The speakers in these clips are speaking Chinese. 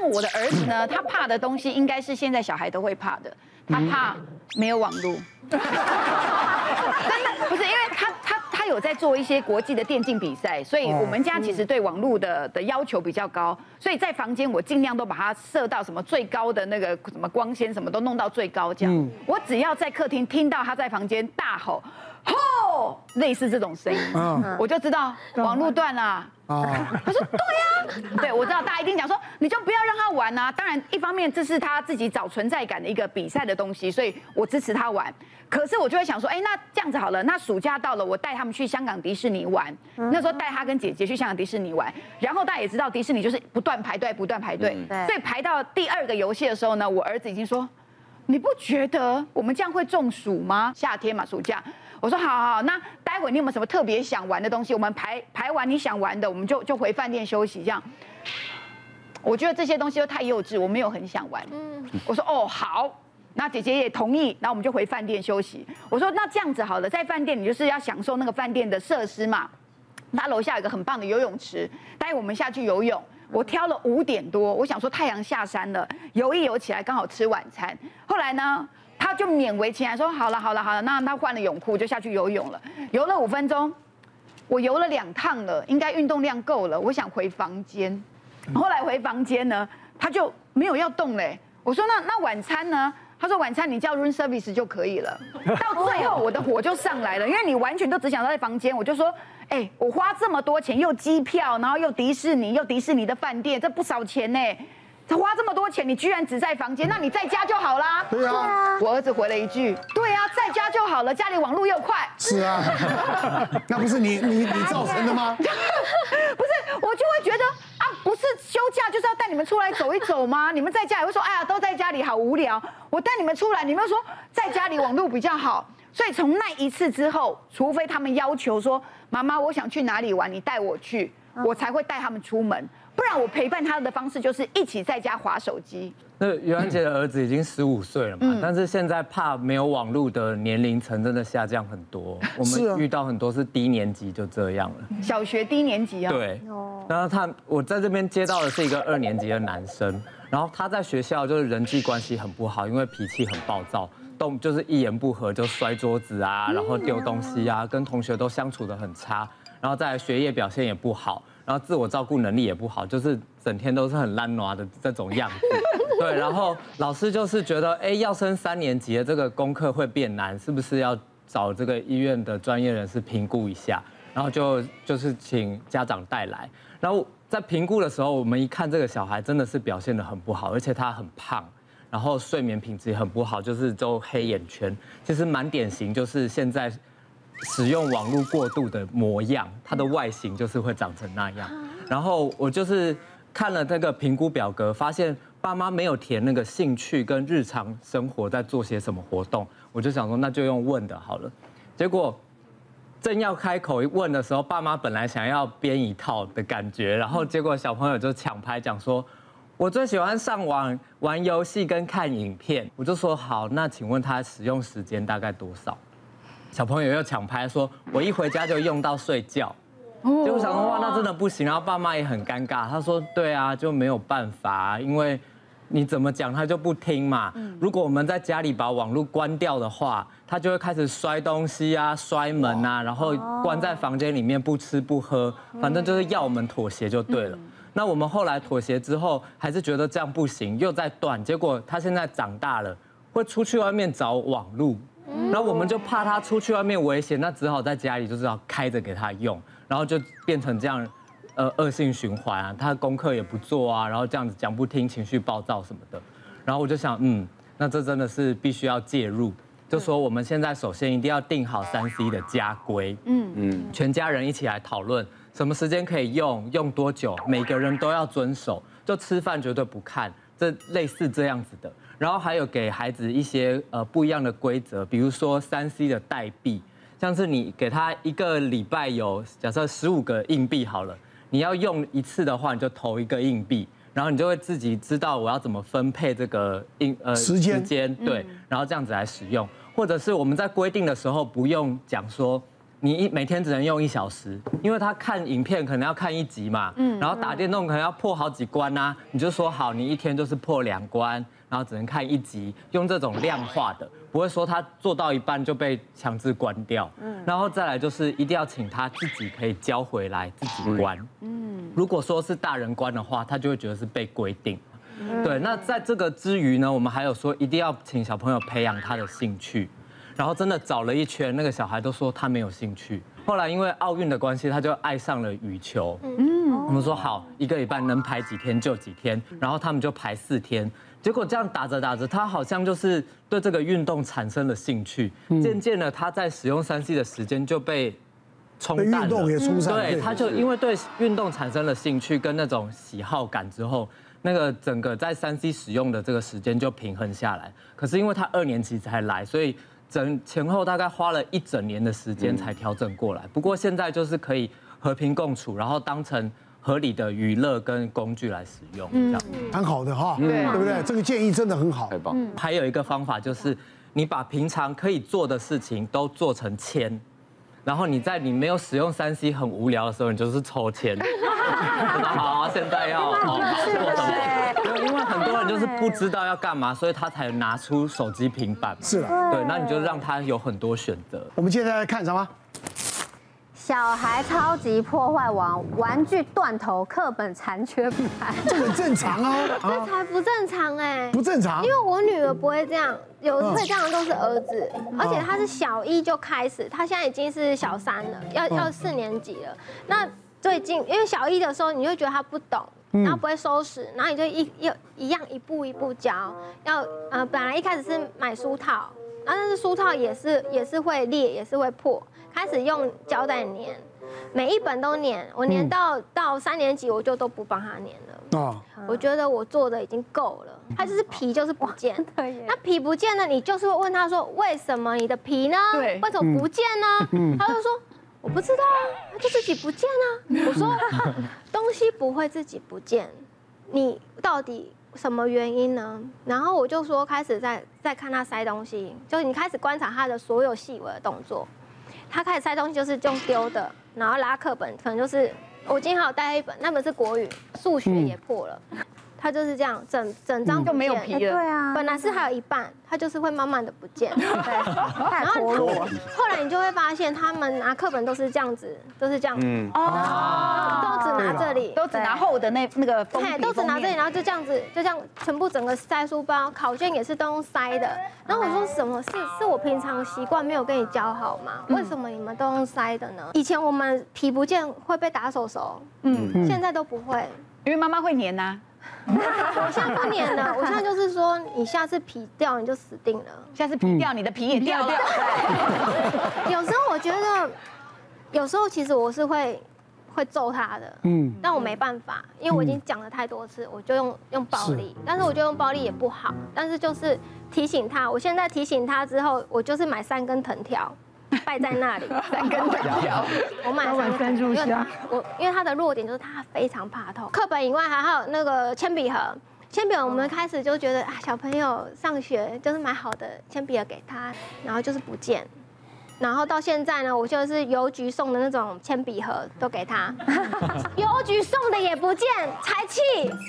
像我的儿子呢，他怕的东西应该是现在小孩都会怕的，他怕没有网络。真的不是，因为他他他有在做一些国际的电竞比赛，所以我们家其实对网络的的要求比较高，所以在房间我尽量都把它设到什么最高的那个什么光纤，什么都弄到最高这样。我只要在客厅听到他在房间大吼。吼，类似这种声音，我就知道网路断了。他说对呀，对，我知道大家一定讲说，你就不要让他玩啊。当然，一方面这是他自己找存在感的一个比赛的东西，所以我支持他玩。可是我就会想说，哎，那这样子好了，那暑假到了，我带他们去香港迪士尼玩。那时候带他跟姐姐去香港迪士尼玩，然后大家也知道迪士尼就是不断排队，不断排队。所以排到第二个游戏的时候呢，我儿子已经说，你不觉得我们这样会中暑吗？夏天嘛，暑假。我说好好好，那待会你有没有什么特别想玩的东西？我们排排完你想玩的，我们就就回饭店休息。这样，我觉得这些东西都太幼稚，我没有很想玩。嗯，我说哦好，那姐姐也同意，那我们就回饭店休息。我说那这样子好了，在饭店你就是要享受那个饭店的设施嘛。他楼下有一个很棒的游泳池，待会我们下去游泳。我挑了五点多，我想说太阳下山了，游一游起来刚好吃晚餐。后来呢？他就勉为其难说好了好了好了，那他换了泳裤就下去游泳了，游了五分钟，我游了两趟了，应该运动量够了，我想回房间。后来回房间呢，他就没有要动嘞。我说那那晚餐呢？他说晚餐你叫 room service 就可以了。到最后我的火就上来了，因为你完全都只想在房间，我就说，哎，我花这么多钱，又机票，然后又迪士尼，又迪士尼的饭店，这不少钱呢。他花这么多钱，你居然只在房间？那你在家就好啦。对啊，我儿子回了一句：“对啊，在家就好了，家里网络又快。”是啊，那不是你你你造成的吗？不是，我就会觉得啊，不是休假就是要带你们出来走一走吗？你们在家也会说：“哎呀，都在家里好无聊。”我带你们出来，你们说在家里网络比较好。所以从那一次之后，除非他们要求说：“妈妈，我想去哪里玩，你带我去。”我才会带他们出门，不然我陪伴他的方式就是一起在家划手机。那袁安杰的儿子已经十五岁了嘛，但是现在怕没有网络的年龄层真的下降很多。我们遇到很多是低年级就这样了，小学低年级啊。对，然后他我在这边接到的是一个二年级的男生，然后他在学校就是人际关系很不好，因为脾气很暴躁，动就是一言不合就摔桌子啊，然后丢东西啊，跟同学都相处的很差。然后再学业表现也不好，然后自我照顾能力也不好，就是整天都是很烂娃的这种样子。对，然后老师就是觉得，哎，要升三年级的这个功课会变难，是不是要找这个医院的专业人士评估一下？然后就就是请家长带来。然后在评估的时候，我们一看这个小孩真的是表现得很不好，而且他很胖，然后睡眠品质也很不好，就是都黑眼圈，其实蛮典型，就是现在。使用网络过度的模样，它的外形就是会长成那样。然后我就是看了那个评估表格，发现爸妈没有填那个兴趣跟日常生活在做些什么活动，我就想说那就用问的好了。结果正要开口问的时候，爸妈本来想要编一套的感觉，然后结果小朋友就抢拍讲说，我最喜欢上网玩游戏跟看影片。我就说好，那请问他使用时间大概多少？小朋友又抢拍说：“我一回家就用到睡觉。”结果想说：“哇，那真的不行。”然后爸妈也很尴尬。他说：“对啊，就没有办法，因为你怎么讲他就不听嘛。如果我们在家里把网络关掉的话，他就会开始摔东西啊、摔门啊，然后关在房间里面不吃不喝，反正就是要我们妥协就对了。那我们后来妥协之后，还是觉得这样不行，又在断。结果他现在长大了，会出去外面找网络。然后我们就怕他出去外面危险，那只好在家里就是要开着给他用，然后就变成这样，呃，恶性循环啊。他功课也不做啊，然后这样子讲不听，情绪暴躁什么的。然后我就想，嗯，那这真的是必须要介入，就说我们现在首先一定要定好三 C 的家规，嗯嗯，全家人一起来讨论什么时间可以用，用多久，每个人都要遵守，就吃饭绝对不看，这类似这样子的。然后还有给孩子一些呃不一样的规则，比如说三 C 的代币，像是你给他一个礼拜有假设十五个硬币好了，你要用一次的话，你就投一个硬币，然后你就会自己知道我要怎么分配这个硬呃时间时间对，然后这样子来使用，或者是我们在规定的时候不用讲说你一每天只能用一小时，因为他看影片可能要看一集嘛，嗯，然后打电动可能要破好几关啊，你就说好，你一天就是破两关，然后只能看一集，用这种量化的，不会说他做到一半就被强制关掉，嗯，然后再来就是一定要请他自己可以交回来自己关，嗯，如果说是大人关的话，他就会觉得是被规定，对，那在这个之余呢，我们还有说一定要请小朋友培养他的兴趣。然后真的找了一圈，那个小孩都说他没有兴趣。后来因为奥运的关系，他就爱上了羽球。嗯，我们说好，一个礼拜能排几天就几天，然后他们就排四天。结果这样打着打着，他好像就是对这个运动产生了兴趣。渐渐的，他在使用三 C 的时间就被冲淡了。运动也出散。对，他就因为对运动产生了兴趣跟那种喜好感之后，那个整个在三 C 使用的这个时间就平衡下来。可是因为他二年级才来，所以。整前后大概花了一整年的时间才调整过来，不过现在就是可以和平共处，然后当成合理的娱乐跟工具来使用，这样很好的哈，对不对？这个建议真的很好，太棒。还有一个方法就是，你把平常可以做的事情都做成签，然后你在你没有使用三 C 很无聊的时候，你就是抽签。好，现在要 做什么？很多人就是不知道要干嘛，所以他才拿出手机、平板。是的，对，那你就让他有很多选择。我们接下来看什么？小孩超级破坏王，玩具断头，课本残缺不堪。这很正常哦，这才不正常哎，不正常。因为我女儿不会这样，有会这样的都是儿子，而且他是小一就开始，他现在已经是小三了，要要四年级了。那最近因为小一的时候，你就觉得他不懂。然后不会收拾，然后你就一一一样一步一步教。要呃，本来一开始是买书套，然后但是书套也是也是会裂，也是会破。开始用胶带粘，每一本都粘。我粘到、嗯、到三年级，我就都不帮他粘了。哦，我觉得我做的已经够了。他就是皮就是不见，那皮不见了，你就是会问他说，为什么你的皮呢？对，为什么不见呢？嗯、他就说。我不知道啊，他就自己不见啊。我说东西不会自己不见，你到底什么原因呢？然后我就说开始在在看他塞东西，就是你开始观察他的所有细微的动作。他开始塞东西就是用丢的，然后拉课本，可能就是我今天还有带一本，那本是国语，数学也破了。它就是这样，整整张就没有皮了。对啊，本来是还有一半，它就是会慢慢的不见。对，然后后来你就会发现，他们拿课本都是这样子，都是这样。嗯哦，都只拿这里，都只拿厚的那那个封皮。都只拿这里，然后就这样子，就这样全部整个塞书包。考卷也是都用塞的。然后我说什么是是我平常习惯没有跟你教好吗？为什么你们都用塞的呢？以前我们皮不见会被打手手，嗯，现在都不会，因为妈妈会粘呐。我现在不粘了，我现在就是说，你下次皮掉你就死定了。下次皮掉，你的皮也掉了。有时候我觉得，有时候其实我是会会揍他的，嗯，但我没办法，因为我已经讲了太多次，我就用用暴力。但是我觉得用暴力也不好，但是就是提醒他。我现在提醒他之后，我就是买三根藤条。败在那里，三根藤条。我买三根，因为我因为他的弱点就是他非常怕痛。课本以外还有那个铅笔盒，铅笔盒我们开始就觉得啊，小朋友上学就是买好的铅笔盒给他，然后就是不见。然后到现在呢，我就是邮局送的那种铅笔盒都给他，邮局送的也不见，才气。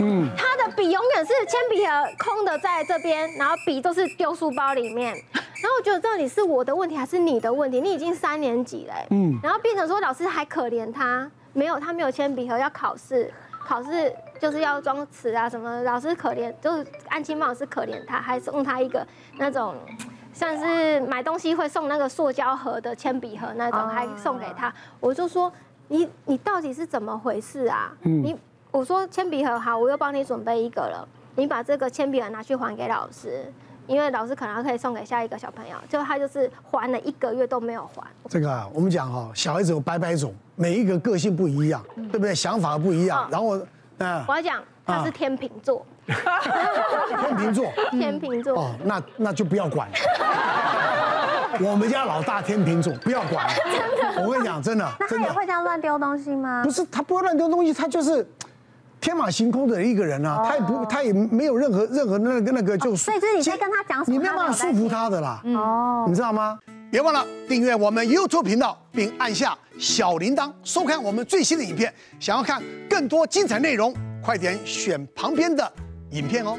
嗯，他的笔永远是铅笔盒空的在这边，然后笔都是丢书包里面。然后我觉得到底是我的问题还是你的问题？你已经三年级了，嗯，然后变成说老师还可怜他，没有他没有铅笔盒要考试，考试就是要装词啊什么，老师可怜，就是安亲班老师可怜他，还送他一个那种。像是买东西会送那个塑胶盒的铅笔盒那种，还送给他。我就说你你到底是怎么回事啊？你我说铅笔盒好，我又帮你准备一个了。你把这个铅笔盒拿去还给老师，因为老师可能可以送给下一个小朋友。就他就是还了一个月都没有还。这个啊，我们讲哈，小孩子有百百种，每一个个性不一样，对不对？想法不一样。然后，嗯，我要讲他是 天秤座。天秤座，天秤座哦，那那就不要管了。我们家老大天秤座，不要管了。真的，我跟你讲，真的，那他也会这样乱丢东西吗？不是，他不会乱丢东西，他就是天马行空的一个人啊。他也不，他也没有任何任何那个那个就。所以就是你在跟他讲什么，你没有办法束缚他的啦。哦，你知道吗？别忘了订阅我们 YouTube 频道，并按下小铃铛，收看我们最新的影片。想要看更多精彩内容，快点选旁边的影片哦。